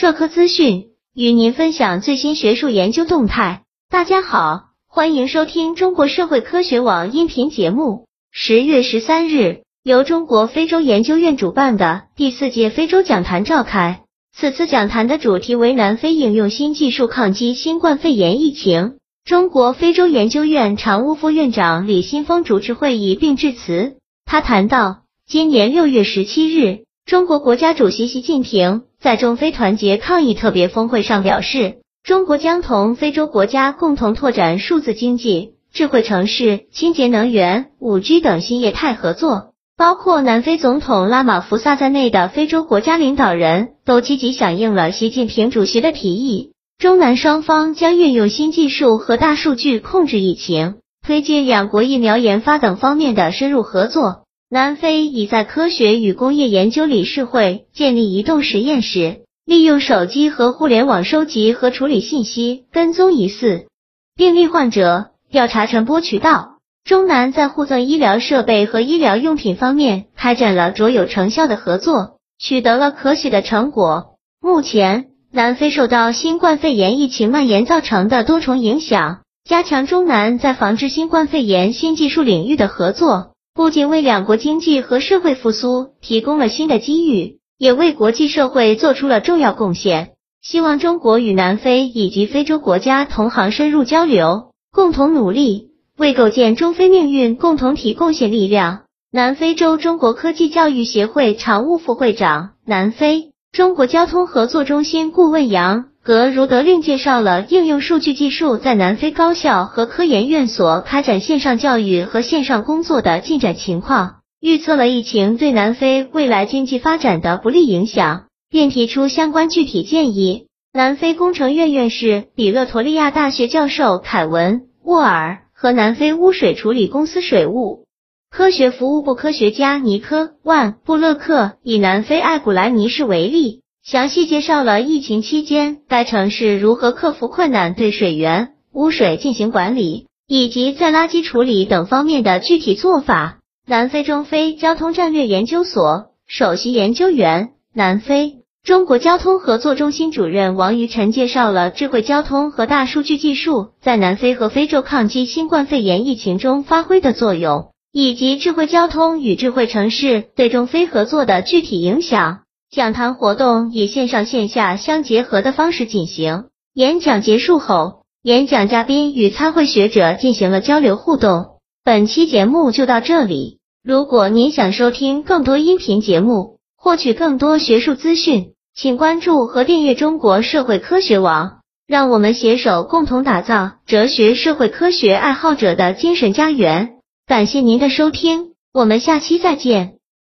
社科资讯，与您分享最新学术研究动态。大家好，欢迎收听中国社会科学网音频节目。十月十三日，由中国非洲研究院主办的第四届非洲讲坛召开。此次讲坛的主题为南非应用新技术抗击新冠肺炎疫情。中国非洲研究院常务副院长李新峰主持会议并致辞。他谈到，今年六月十七日。中国国家主席习近平在中非团结抗疫特别峰会上表示，中国将同非洲国家共同拓展数字经济、智慧城市、清洁能源、五 G 等新业态合作。包括南非总统拉马福萨在内的非洲国家领导人都积极响应了习近平主席的提议。中南双方将运用新技术和大数据控制疫情，推进两国疫苗研发等方面的深入合作。南非已在科学与工业研究理事会建立移动实验室，利用手机和互联网收集和处理信息，跟踪疑似病例患者，调查传播渠道。中南在互赠医疗设备和医疗用品方面开展了卓有成效的合作，取得了可喜的成果。目前，南非受到新冠肺炎疫情蔓延造成的多重影响，加强中南在防治新冠肺炎新技术领域的合作。不仅为两国经济和社会复苏提供了新的机遇，也为国际社会做出了重要贡献。希望中国与南非以及非洲国家同行深入交流，共同努力，为构建中非命运共同体贡献力量。南非洲中国科技教育协会常务副会长、南非中国交通合作中心顾问杨。格如德令介绍了应用数据技术在南非高校和科研院所开展线上教育和线上工作的进展情况，预测了疫情对南非未来经济发展的不利影响，并提出相关具体建议。南非工程院院士、比勒陀利亚大学教授凯文·沃尔和南非污水处理公司水务科学服务部科学家尼科·万布勒克以南非艾古莱尼市为例。详细介绍了疫情期间该城市如何克服困难，对水源、污水进行管理，以及在垃圾处理等方面的具体做法。南非中非交通战略研究所首席研究员、南非中国交通合作中心主任王于晨介绍了智慧交通和大数据技术在南非和非洲抗击新冠肺炎疫情中发挥的作用，以及智慧交通与智慧城市对中非合作的具体影响。讲坛活动以线上线下相结合的方式进行。演讲结束后，演讲嘉宾与参会学者进行了交流互动。本期节目就到这里。如果您想收听更多音频节目，获取更多学术资讯，请关注和订阅中国社会科学网。让我们携手共同打造哲学社会科学爱好者的精神家园。感谢您的收听，我们下期再见。